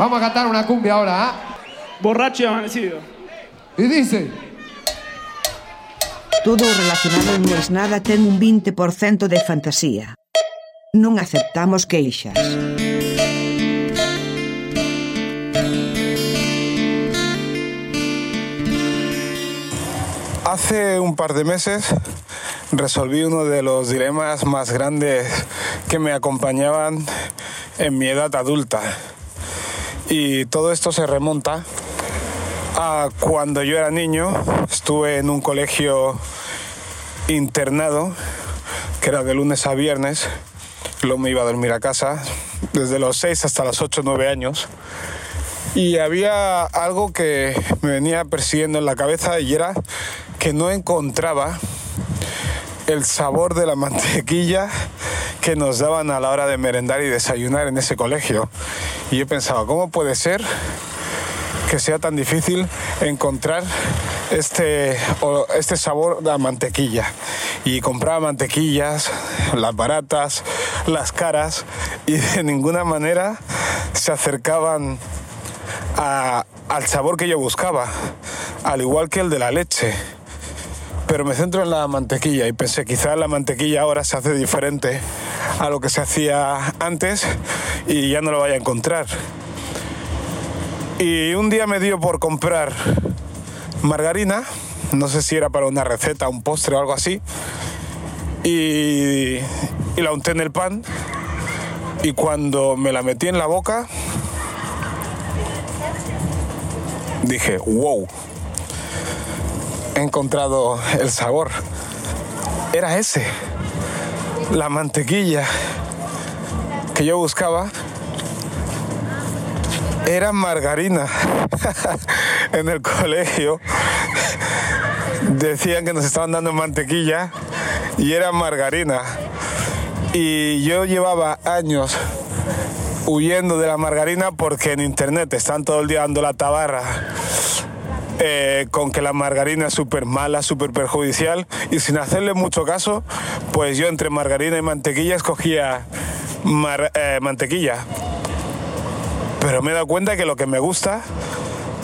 Vamos a cantar una cumbia ahora, ¿ah? Borracho y amanecido. Y dice... Todo relacionado es nada ten un 20% de fantasía. Non aceptamos queixas. Hace un par de meses resolví uno de los dilemas más grandes que me acompañaban en mi edad adulta. Y todo esto se remonta a cuando yo era niño, estuve en un colegio internado, que era de lunes a viernes, luego me iba a dormir a casa, desde los 6 hasta los 8 o 9 años. Y había algo que me venía persiguiendo en la cabeza y era que no encontraba el sabor de la mantequilla que nos daban a la hora de merendar y desayunar en ese colegio. Y yo pensaba, ¿cómo puede ser que sea tan difícil encontrar este, este sabor de mantequilla? Y compraba mantequillas, las baratas, las caras, y de ninguna manera se acercaban al sabor que yo buscaba, al igual que el de la leche. Pero me centro en la mantequilla y pensé, quizás la mantequilla ahora se hace diferente a lo que se hacía antes y ya no lo vaya a encontrar. Y un día me dio por comprar margarina, no sé si era para una receta, un postre o algo así, y, y la unté en el pan y cuando me la metí en la boca dije, wow, he encontrado el sabor. Era ese, la mantequilla que yo buscaba. Era margarina. en el colegio decían que nos estaban dando mantequilla y era margarina. Y yo llevaba años huyendo de la margarina porque en internet están todo el día dando la tabarra eh, con que la margarina es súper mala, súper perjudicial y sin hacerle mucho caso, pues yo entre margarina y mantequilla escogía eh, mantequilla. Pero me he dado cuenta que lo que me gusta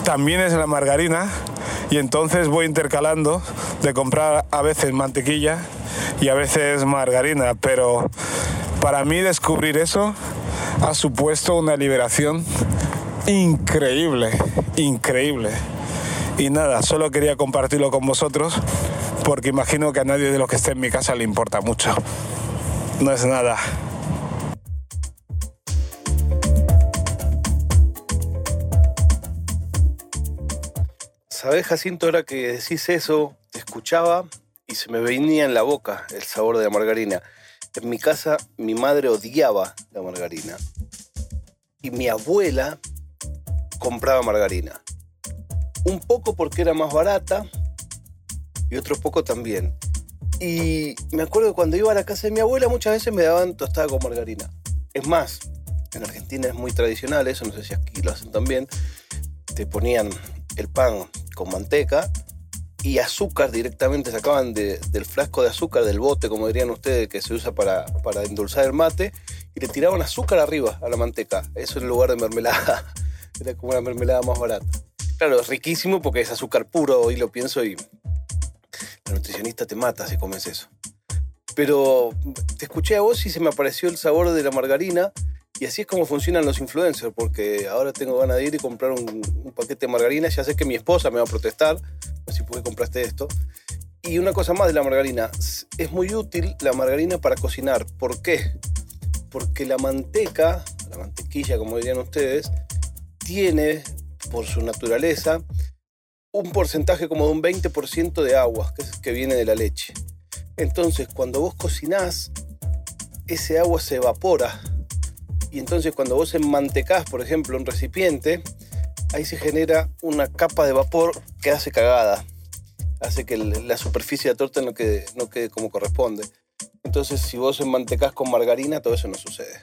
también es la margarina y entonces voy intercalando de comprar a veces mantequilla y a veces margarina, pero para mí descubrir eso ha supuesto una liberación increíble, increíble. Y nada, solo quería compartirlo con vosotros porque imagino que a nadie de los que esté en mi casa le importa mucho. No es nada. ¿Sabes, Jacinto? Ahora que decís eso, te escuchaba y se me venía en la boca el sabor de la margarina. En mi casa mi madre odiaba la margarina y mi abuela compraba margarina. Un poco porque era más barata y otro poco también. Y me acuerdo que cuando iba a la casa de mi abuela muchas veces me daban tostada con margarina. Es más, en Argentina es muy tradicional eso, no sé si aquí lo hacen también. Te ponían el pan con manteca y azúcar directamente, sacaban del frasco de azúcar, del bote, como dirían ustedes, que se usa para, para endulzar el mate, y le tiraban azúcar arriba a la manteca. Eso en lugar de mermelada. Era como una mermelada más barata. Claro, es riquísimo porque es azúcar puro, hoy lo pienso y la nutricionista te mata si comes eso. Pero te escuché a vos y se me apareció el sabor de la margarina y así es como funcionan los influencers, porque ahora tengo ganas de ir y comprar un, paquete de margarina. Ya sé que mi esposa me va a protestar, así porque compraste esto. Y una cosa más de la margarina, es muy útil la margarina para cocinar. ¿Por qué? Porque la manteca, la mantequilla como dirían ustedes, tiene por su naturaleza un porcentaje como de un 20% de agua que, que viene de la leche. Entonces, cuando vos cocinás, ese agua se evapora y entonces cuando vos enmantecás, por ejemplo, un recipiente, ahí se genera una capa de vapor que hace cagada. Hace que la superficie de la torta no quede, como corresponde. Entonces, si vos enmantecás con margarina, todo eso no sucede.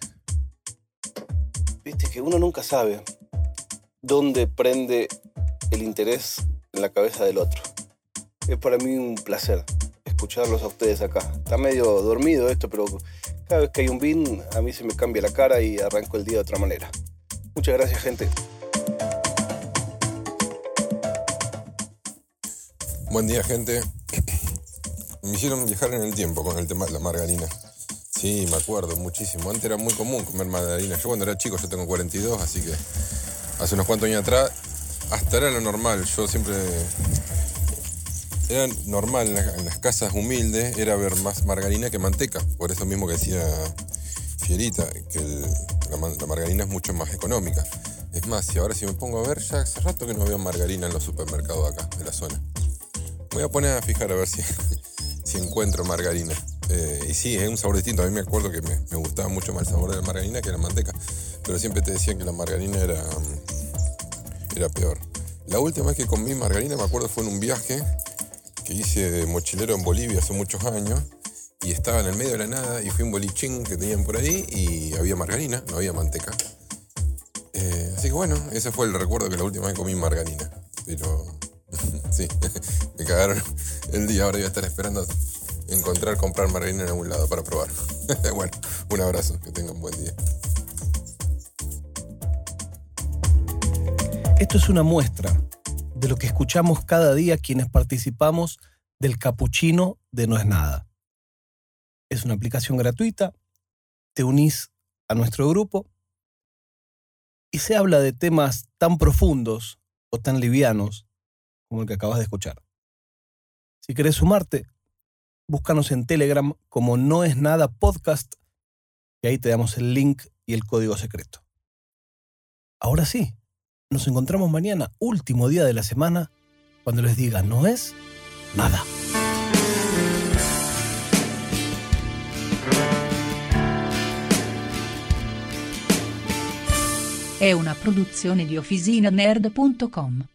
Viste que uno nunca sabe dónde prende el interés en la cabeza del otro. Es para mí un placer escucharlos a ustedes acá. Está medio dormido esto, pero cada vez que hay un bin, a mí se me cambia la cara y arranco el día de otra manera. Muchas gracias, gente. Buen día, gente. Me hicieron viajar en el tiempo con el tema de la margarina. Sí, me acuerdo muchísimo. Antes era muy común comer margarina. Yo cuando era chico, yo tengo 42, así que hace unos cuantos años atrás, hasta era lo normal. Yo siempre... Era normal en las casas humildes, era ver más margarina que manteca. Por eso mismo que decía Fierita, que la, margarina es mucho más económica. Es más, si ahora si me pongo a ver, ya hace rato que no veo margarina en los supermercados acá, de la zona. Voy a poner a fijar a ver si, si encuentro margarina. Eh, y sí, es un sabor distinto. A mí me acuerdo que me, gustaba mucho más el sabor de la margarina que la manteca. Pero siempre te decían que la margarina era, era peor. La última vez que comí margarina, me acuerdo, fue en un viaje que hice de mochilero en Bolivia hace muchos años. Y estaba en el medio de la nada y fui un bolichín que tenían por ahí y había margarina, no había manteca. Eh, así que bueno, ese fue el recuerdo que la última vez comí margarina. Pero sí, me cagaron el día. Ahora voy a estar esperando encontrar, comprar margarina en algún lado para probar. bueno, un abrazo, que tengan buen día. Esto es una muestra de lo que escuchamos cada día quienes participamos del capuchino de No es nada. Es una aplicación gratuita, te unís a nuestro grupo y se habla de temas tan profundos o tan livianos como el que acabas de escuchar. Si querés sumarte, búscanos en Telegram como No es nada podcast y ahí te damos el link y el código secreto. Ahora sí, nos encontramos mañana, último día de la semana, cuando les diga no es nada. È una produzione di OfficinaNerd.com.